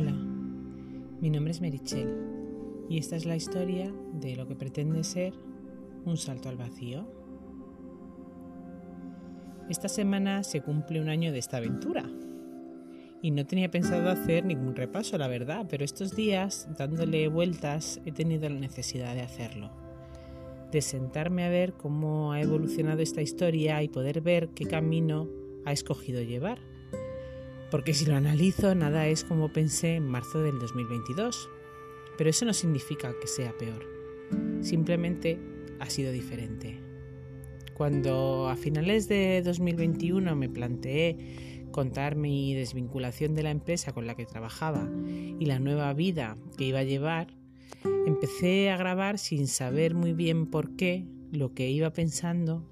Hola, mi nombre es Merichel y esta es la historia de lo que pretende ser un salto al vacío. Esta semana se cumple un año de esta aventura y no tenía pensado hacer ningún repaso, la verdad, pero estos días, dándole vueltas, he tenido la necesidad de hacerlo. De sentarme a ver cómo ha evolucionado esta historia y poder ver qué camino ha escogido llevar porque si lo analizo, nada es como pensé en marzo del 2022. Pero eso no significa que sea peor. Simplemente ha sido diferente. Cuando a finales de 2021 me planteé contar mi desvinculación de la empresa con la que trabajaba y la nueva vida que iba a llevar, empecé a grabar sin saber muy bien por qué, lo que iba pensando,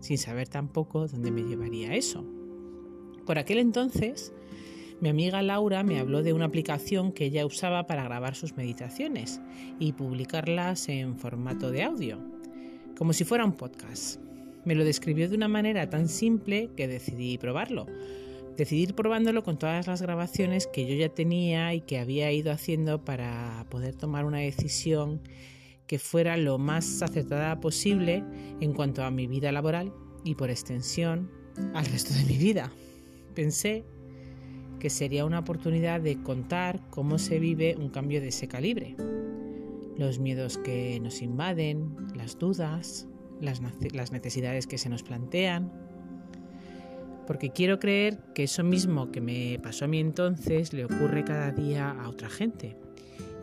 sin saber tampoco dónde me llevaría eso. Por aquel entonces, mi amiga Laura me habló de una aplicación que ella usaba para grabar sus meditaciones y publicarlas en formato de audio, como si fuera un podcast. Me lo describió de una manera tan simple que decidí probarlo. Decidí ir probándolo con todas las grabaciones que yo ya tenía y que había ido haciendo para poder tomar una decisión que fuera lo más acertada posible en cuanto a mi vida laboral y por extensión al resto de mi vida pensé que sería una oportunidad de contar cómo se vive un cambio de ese calibre. Los miedos que nos invaden, las dudas, las, necesidades que se nos plantean. Porque quiero creer que eso mismo que me pasó a mí entonces le ocurre cada día a otra gente.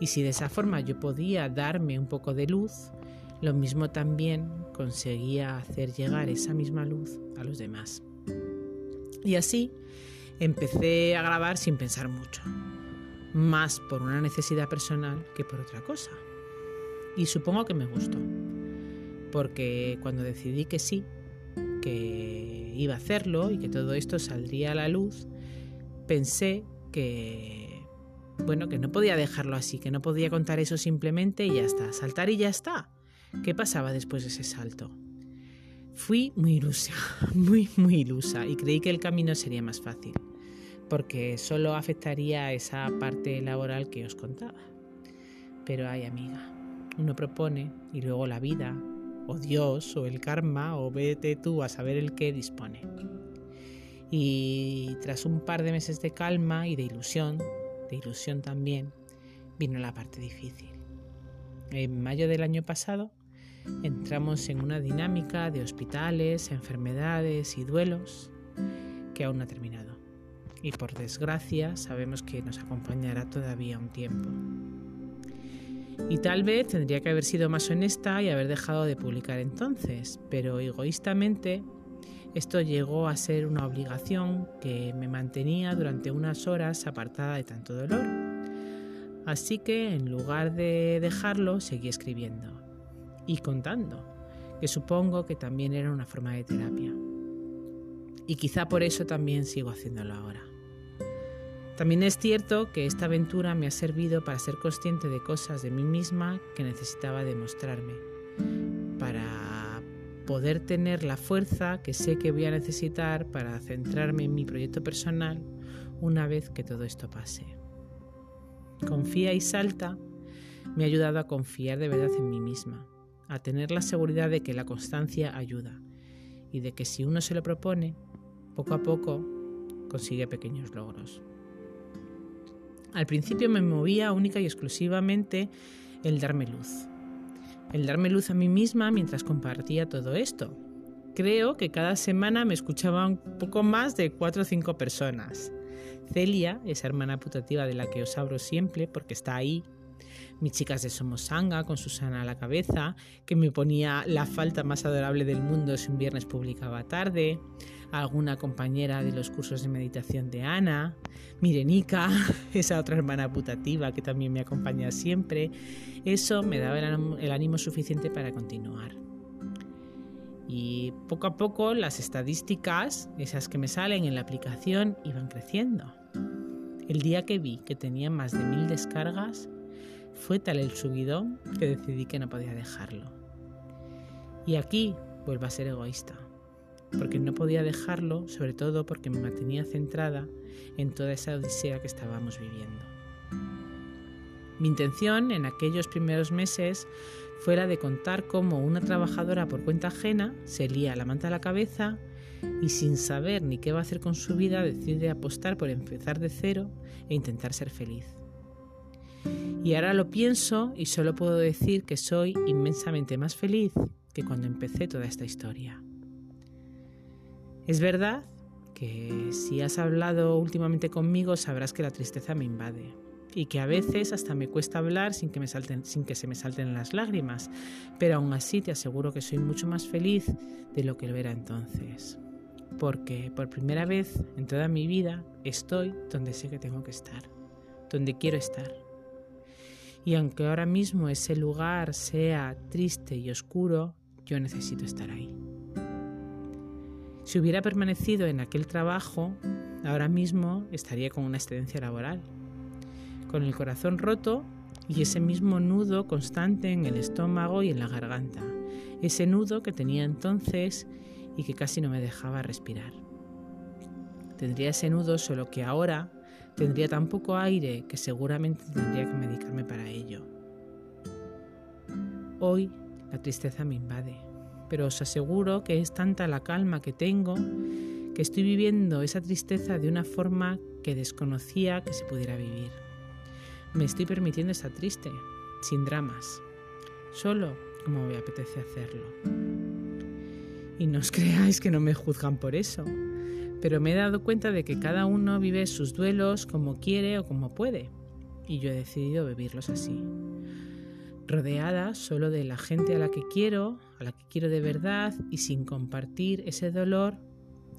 Y si de esa forma yo podía darme un poco de luz, lo mismo también conseguía hacer llegar esa misma luz a los demás. Y así empecé a grabar sin pensar mucho, más por una necesidad personal que por otra cosa. Y supongo que me gustó, porque cuando decidí que sí, que iba a hacerlo y que todo esto saldría a la luz, pensé que bueno, que no podía dejarlo así, que no podía contar eso simplemente y ya está, saltar y ya está. ¿Qué pasaba después de ese salto? Fui muy ilusa, muy, muy ilusa y creí que el camino sería más fácil, porque solo afectaría a esa parte laboral que os contaba. Pero ay amiga, uno propone y luego la vida, o Dios, o el karma, o vete tú a saber el qué dispone. Y tras un par de meses de calma y de ilusión, de ilusión también, vino la parte difícil. En mayo del año pasado entramos en una dinámica de hospitales, enfermedades y duelos que aún no ha terminado. Y por desgracia sabemos que nos acompañará todavía un tiempo. Y tal vez tendría que haber sido más honesta y haber dejado de publicar entonces, pero egoístamente esto llegó a ser una obligación que me mantenía durante unas horas apartada de tanto dolor. Así que en lugar de dejarlo, seguí escribiendo y contando, que supongo que también era una forma de terapia. Y quizá por eso también sigo haciéndolo ahora. También es cierto que esta aventura me ha servido para ser consciente de cosas de mí misma que necesitaba demostrarme, para poder tener la fuerza que sé que voy a necesitar para centrarme en mi proyecto personal una vez que todo esto pase. Confía y salta me ha ayudado a confiar de verdad en mí misma a tener la seguridad de que la constancia ayuda y de que si uno se lo propone, poco a poco consigue pequeños logros. Al principio me movía única y exclusivamente el darme luz. El darme luz a mí misma mientras compartía todo esto. Creo que cada semana me escuchaban poco más de cuatro o cinco personas. Celia, esa hermana putativa de la que os hablo siempre porque está ahí mis chicas de Somosanga con Susana a la cabeza, que me ponía la falta más adorable del mundo si un viernes publicaba tarde, alguna compañera de los cursos de meditación de Ana, Mirenica, esa otra hermana putativa que también me acompaña siempre. Eso me daba el ánimo suficiente para continuar. Y poco a poco las estadísticas, esas que me salen en la aplicación, iban creciendo. El día que vi que tenía más de mil descargas, fue tal el subidón que decidí que no podía dejarlo. Y aquí vuelvo a ser egoísta, porque no podía dejarlo, sobre todo porque me mantenía centrada en toda esa odisea que estábamos viviendo. Mi intención en aquellos primeros meses fue la de contar cómo una trabajadora por cuenta ajena se lía la manta a la cabeza y sin saber ni qué va a hacer con su vida decide apostar por empezar de cero e intentar ser feliz. Y ahora lo pienso y solo puedo decir que soy inmensamente más feliz que cuando empecé toda esta historia. Es verdad que si has hablado últimamente conmigo sabrás que la tristeza me invade y que a veces hasta me cuesta hablar sin que, me salten, sin que se me salten las lágrimas, pero aún así te aseguro que soy mucho más feliz de lo que lo era entonces, porque por primera vez en toda mi vida estoy donde sé que tengo que estar, donde quiero estar. Y aunque ahora mismo ese lugar sea triste y oscuro, yo necesito estar ahí. Si hubiera permanecido en aquel trabajo, ahora mismo estaría con una excedencia laboral, con el corazón roto y ese mismo nudo constante en el estómago y en la garganta, ese nudo que tenía entonces y que casi no me dejaba respirar. Tendría ese nudo solo que ahora tendría tan poco aire que seguramente tendría que medicarme para ello. Hoy la tristeza me invade, pero os aseguro que es tanta la calma que tengo que estoy viviendo esa tristeza de una forma que desconocía que se pudiera vivir. Me estoy permitiendo estar triste, sin dramas, solo como me apetece hacerlo. Y no os creáis que no me juzgan por eso, pero me he dado cuenta de que cada uno vive sus duelos como quiere o como puede, y yo he decidido vivirlos así. Rodeada solo de la gente a la que quiero, a la que quiero de verdad y sin compartir ese dolor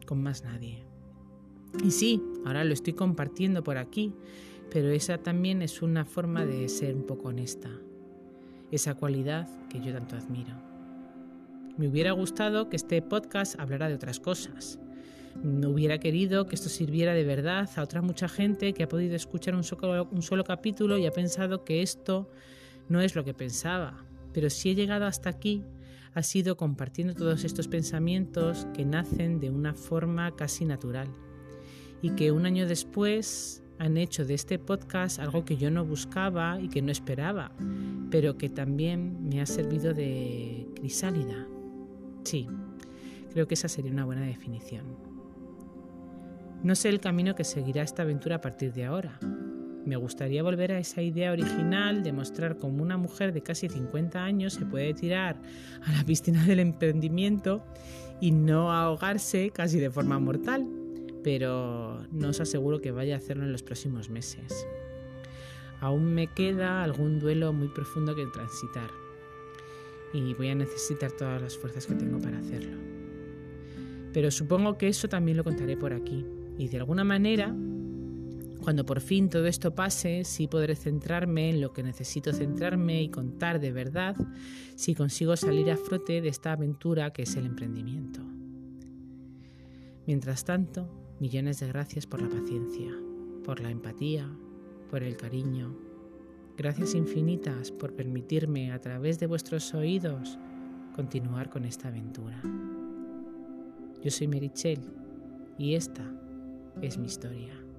con más nadie. Y sí, ahora lo estoy compartiendo por aquí, pero esa también es una forma de ser un poco honesta, esa cualidad que yo tanto admiro. Me hubiera gustado que este podcast hablara de otras cosas. No hubiera querido que esto sirviera de verdad a otra mucha gente que ha podido escuchar un solo, capítulo y ha pensado que esto no es lo que pensaba. Pero si he llegado hasta aquí, ha sido compartiendo todos estos pensamientos que nacen de una forma casi natural y que un año después han hecho de este podcast algo que yo no buscaba y que no esperaba, pero que también me ha servido de crisálida. Sí, creo que esa sería una buena definición. No sé el camino que seguirá esta aventura a partir de ahora. Me gustaría volver a esa idea original de mostrar cómo una mujer de casi 50 años se puede tirar a la piscina del emprendimiento y no ahogarse casi de forma mortal pero no os aseguro que vaya a hacerlo en los próximos meses. Aún me queda algún duelo muy profundo que transitar y voy a necesitar todas las fuerzas que tengo para hacerlo. Pero supongo que eso también lo contaré por aquí y de alguna manera, cuando por fin todo esto pase, sí podré centrarme en lo que necesito centrarme y contar de verdad si consigo salir a frote de esta aventura que es el emprendimiento. Mientras tanto, Millones de gracias por la paciencia, por la empatía, por el cariño. Gracias infinitas por permitirme a través de vuestros oídos continuar con esta aventura. Yo soy Merichel y esta es mi historia.